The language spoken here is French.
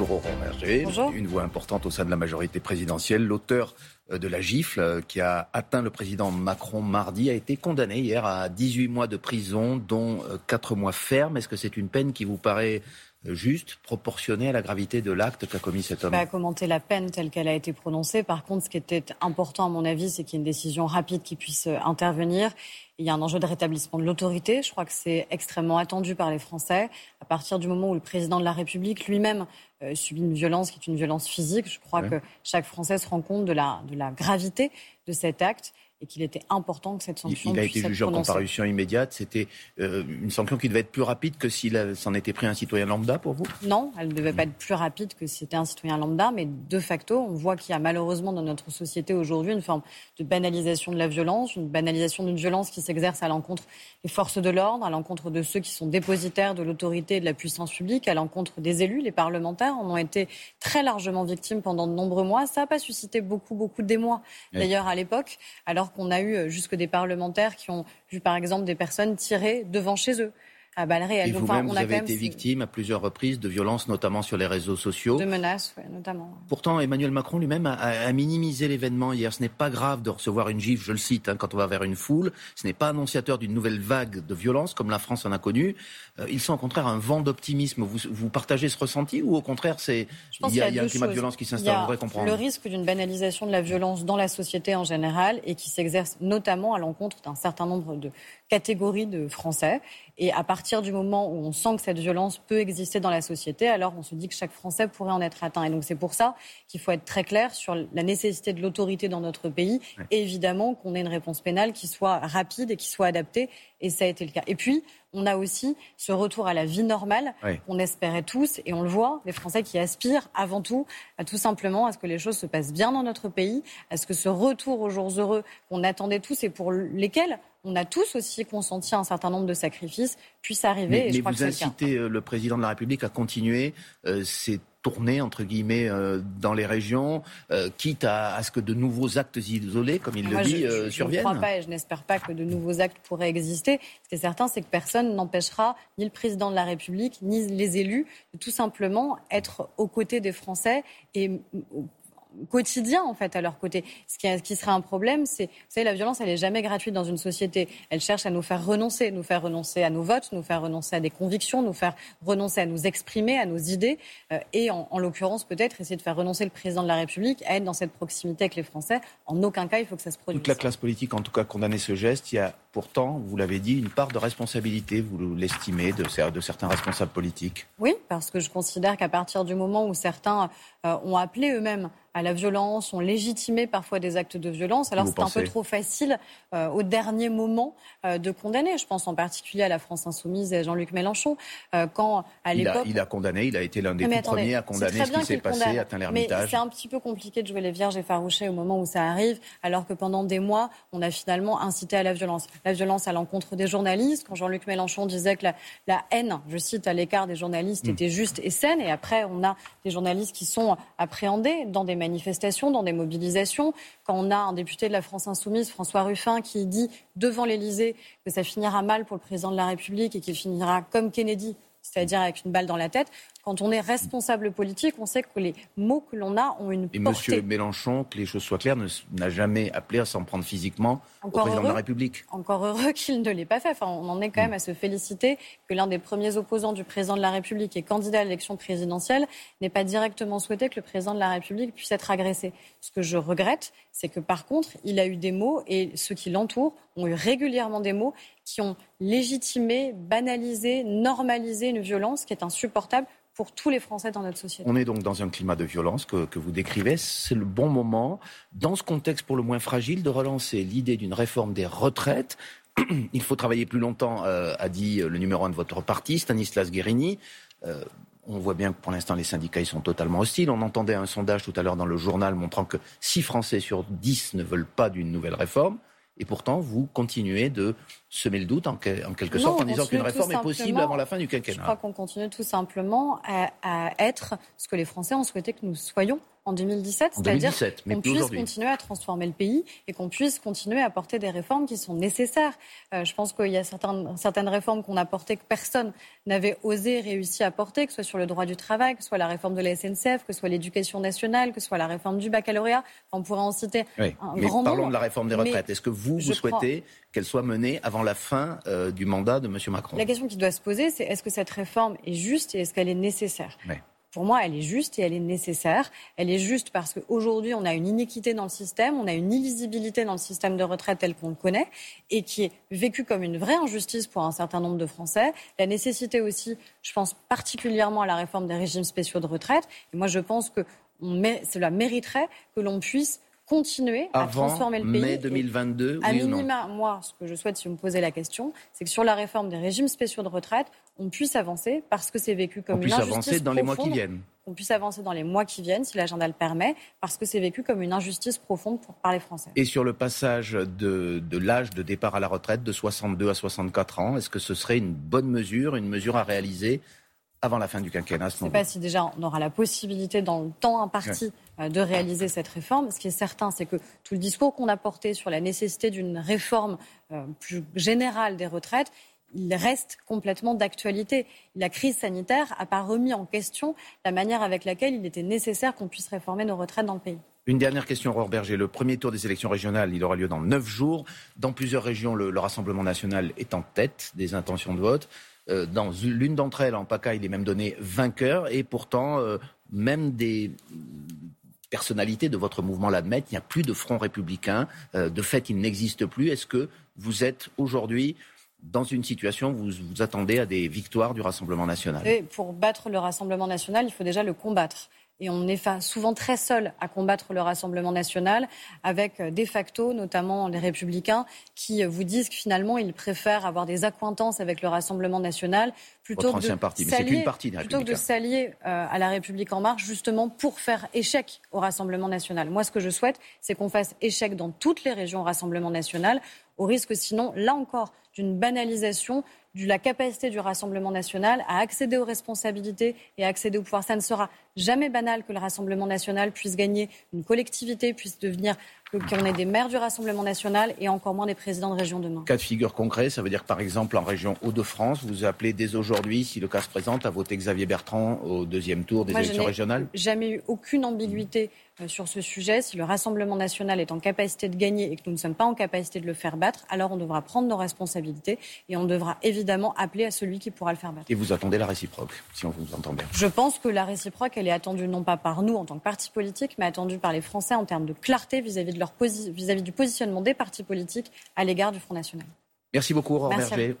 Bonjour Aurore Berger, une voix importante au sein de la majorité présidentielle. L'auteur euh, de la gifle euh, qui a atteint le président Macron mardi a été condamné hier à 18 mois de prison, dont 4 mois ferme. Est-ce que c'est une peine qui vous paraît juste, proportionnée à la gravité de l'acte qu'a commis cet homme? Pas commenter la peine telle qu'elle a été prononcée. Par contre, ce qui était important à mon avis, c'est qu'il y ait une décision rapide qui puisse euh, intervenir. Il y a un enjeu de rétablissement de l'autorité. Je crois que c'est extrêmement attendu par les Français. À partir du moment où le président de la République lui-même euh, subit une violence qui est une violence physique, je crois que chaque Français se rend compte de la, de la gravité de cet acte et qu'il était important que cette sanction. Il, a été jugé en comparution immédiate. C'était euh, une sanction qui devait être plus rapide que s'il s'en était pris un citoyen lambda pour vous? Non, elle ne devait pas être plus rapide que si c'était un citoyen lambda, mais de facto, on voit qu'il y a malheureusement dans notre société aujourd'hui une forme de banalisation de la violence, une banalisation d'une violence qui s'exerce à l'encontre des forces de l'ordre, à l'encontre de ceux qui sont dépositaires de l'autorité et de la puissance publique, à l'encontre des élus. Les parlementaires en ont été très largement victimes pendant de nombreux mois. Ça n'a pas suscité beaucoup, beaucoup d'émoi, d'ailleurs, à l'époque, alors qu'on a eu euh, jusque des parlementaires qui ont vu, par exemple, des personnes tirer devant chez eux à balles réelles. Et vous-même, vous avez été victime à plusieurs reprises de violences, notamment sur les réseaux sociaux. De menaces, oui, notamment. Pourtant, Emmanuel Macron lui-même a, minimisé l'événement hier. Ce n'est pas grave de recevoir une gifle, je le cite, hein, quand on va vers une foule. Ce n'est pas annonciateur d'une nouvelle vague de violence comme la France en a connu. Euh, ils sont au contraire un vent d'optimisme. Vous, vous, partagez ce ressenti ou au contraire, c'est il y a, un climat de violence qui s'installe On comprendre. Le risque d'une banalisation de la violence dans la société en général et qui s'exerce notamment à l'encontre d'un certain nombre de catégories de Français. Et à partir du moment où on sent que cette violence peut exister dans la société, alors on se dit que chaque Français pourrait en être atteint. Et donc c'est pour ça qu'il faut être très clair sur la nécessité de l'autorité dans notre pays et évidemment qu'on ait une réponse pénale qui soit rapide et qui soit adaptée. Et ça a été le cas. Et puis, on a aussi ce retour à la vie normale qu'on espérait tous, et on le voit, les Français qui aspirent avant tout à tout simplement à ce que les choses se passent bien dans notre pays, à ce que ce retour aux jours heureux qu'on attendait tous et pour lesquels on a tous aussi consenti un certain nombre de sacrifices, puissent arriver. Mais, et je vous incitez le, euh, le, président de la République à continuer euh, ces tournées, entre guillemets, euh, dans les régions, quitte à, ce que de nouveaux actes isolés, comme il le dit, surviennent Je ne crois pas et je n'espère pas que de nouveaux actes pourraient exister. Ce qui est certain, c'est que personne n'empêchera ni le président de la République, ni les élus de tout simplement être aux côtés des Français et quotidien en fait à leur côté. Ce qui, qui serait un problème, c'est, vous savez, la violence, elle est jamais gratuite dans une société. Elle cherche à nous faire renoncer, nous faire renoncer à nos votes, nous faire renoncer à des convictions, nous faire renoncer à nous exprimer, à nos idées, euh, et en, l'occurrence peut-être essayer de faire renoncer le président de la République à être dans cette proximité avec les Français. En aucun cas, il faut que ça se produise. Toute la classe politique, en tout cas, condamné ce geste. Il y a pourtant, vous l'avez dit, une part de responsabilité, vous l'estimez, de, de certains responsables politiques. Oui, parce que je considère qu'à partir du moment où certains euh, ont appelé eux-mêmes à la violence, ont légitimé parfois des actes de violence. Alors c'est un peu trop facile euh, au dernier moment euh, de condamner. Je pense en particulier à la France insoumise et à Jean-Luc Mélenchon. quand à l'époque, il, a condamné, il a été l'un des tout premiers à condamner ce qui s'est passé à l'Ermitage. Mais c'est un petit peu compliqué de jouer les vierges effarouchées au moment où ça arrive, alors que pendant des mois, on a finalement incité à la violence. La violence à l'encontre des journalistes. Quand Jean-Luc Mélenchon disait que la, haine, je cite, à l'écart des journalistes hmm. était juste et saine, et après on a des journalistes qui sont appréhendés dans des manifestations, dans des mobilisations. Quand on a un député de la France insoumise, François Ruffin, qui dit devant l'Élysée que ça finira mal pour le président de la République et qu'il finira comme Kennedy, c'est-à-dire avec une balle dans la tête. Quand on est responsable politique, on sait que les mots que l'on a ont une Et portée. M. Mélenchon, que les choses soient claires, n'a jamais appelé à s'en prendre physiquement au président de la République. Encore heureux qu'il ne l'ait pas fait. Enfin, on en est quand même mm. à se féliciter que l'un des premiers opposants du président de la République et candidat à l'élection présidentielle n'ait pas directement souhaité que le président de la République puisse être agressé. Ce que je regrette, c'est que par contre, il a eu des mots et ceux qui l'entourent ont eu régulièrement des mots qui ont légitimé, banalisé, normalisé une violence qui est insupportable pour tous les Français dans notre société. On est donc dans un climat de violence que, vous décrivez. C'est le bon moment, dans ce contexte pour le moins fragile, de relancer l'idée d'une réforme des retraites. Il faut travailler plus longtemps, euh, a dit le numéro un de votre parti, Stanislas Guérini. Euh, on voit bien que pour l'instant, les syndicats sont totalement hostiles. On entendait un sondage tout à l'heure dans le journal montrant que 6 Français sur 10 ne veulent pas d'une nouvelle réforme. Et pourtant, vous continuez de semer le doute en, quelque sorte en disant qu'une réforme est possible avant la fin du quinquennat. Je crois qu'on continue tout simplement à, être ce que les Français ont souhaité que nous soyons en 2017, c'est-à-dire qu'on puisse continuer à transformer le pays et qu'on puisse continuer à apporter des réformes qui sont nécessaires. Euh, je pense qu'il y a certaines, certaines réformes qu'on a portées que personne n'avait osé réussir à porter, que ce soit sur le droit du travail, que ce soit la réforme de la SNCF, que ce soit l'éducation nationale, que ce soit la réforme du baccalauréat. on pourrait en citer un mais grand parlons de la réforme des retraites. Est-ce que vous, vous souhaitez qu'elle soit menée avant la fin euh, du mandat de M. Macron? La question qui doit se poser, c'est est-ce que cette réforme est juste et est-ce qu'elle est nécessaire? Pour moi, elle est juste et elle est nécessaire. Elle est juste parce qu'aujourd'hui, on a une inéquité dans le système, on a une illisibilité dans le système de retraite tel qu'on le connaît et qui est vécue comme une vraie injustice pour un certain nombre de Français. La nécessité aussi, je pense particulièrement à la réforme des régimes spéciaux de retraite. Et moi, je pense que cela mériterait que l'on puisse continuer à transformer le pays. mai 2022, à minima, moi, ce que je souhaite, si vous me posez la question, c'est que sur la réforme des régimes spéciaux de retraite, on puisse avancer parce que c'est vécu comme une injustice. On puisse avancer dans les mois qui viennent. On puisse avancer dans les mois qui viennent, si l'agenda le permet, parce que c'est vécu comme une injustice profonde pour, par les Français. Et sur le passage de, de l'âge de départ à la retraite de 62 à 64 ans, est-ce que ce serait une bonne mesure, une mesure à réaliser avant la fin du quinquennat. Je ne sais pas si déjà on aura la possibilité dans le temps imparti euh, de réaliser cette réforme. Ce qui est certain, c'est que tout le discours qu'on a porté sur la nécessité d'une réforme euh, plus générale des retraites, il reste complètement d'actualité. La crise sanitaire n'a pas remis en question la manière avec laquelle il était nécessaire qu'on puisse réformer nos retraites dans le pays. Une dernière question, Aurore Berger. Le premier tour des élections régionales, il aura lieu dans neuf jours. Dans plusieurs régions, le Rassemblement national est en tête des intentions de vote. Euh, dans l'une d'entre elles, en PACA, il est même donné vainqueur. Et pourtant, euh, même des personnalités de votre mouvement l'admettent. Il n'y a plus de front républicain. Euh, de fait, il n'existe plus. Est-ce que vous êtes aujourd'hui dans une situation où vous vous attendez à des victoires du Rassemblement national? Pour battre le Rassemblement national, il faut déjà le combattre et on est souvent très seul à combattre le Rassemblement national, avec euh, de facto, notamment les Républicains, qui euh, vous disent que finalement ils préfèrent avoir des accointances avec le Rassemblement national plutôt que de s'allier plutôt que de s'allier euh, à la République en marche, justement pour faire échec au Rassemblement national. Moi, ce que je souhaite, c'est qu'on fasse échec dans toutes les régions au Rassemblement national, au risque sinon, là encore, d'une banalisation de la capacité du Rassemblement national à accéder aux responsabilités et à accéder au pouvoir. Ça ne sera jamais banal que le Rassemblement national puisse gagner une collectivité, puisse devenir qu'on ait des maires du Rassemblement national et encore moins des présidents de région demain. Cas de figure concret, ça veut dire que par exemple en région Hauts-de-France, vous appelez dès aujourd'hui, si le cas se présente, à voter Xavier Bertrand au deuxième tour des élections régionales? Jamais eu aucune ambiguïté euh, sur ce sujet. Si le Rassemblement national est en capacité de gagner et que nous ne sommes pas en capacité de le faire battre, alors on devra prendre nos responsabilités et on devra évidemment appeler à celui qui pourra le faire battre. Et vous attendez la réciproque, si on vous entend bien Je pense que la réciproque, elle est attendue non pas par nous en tant que parti politique, mais attendue par les Français en termes de clarté vis-à-vis, de leur vis-à-vis du positionnement des partis politiques à l'égard du Front National. Merci beaucoup, Aurore Berger.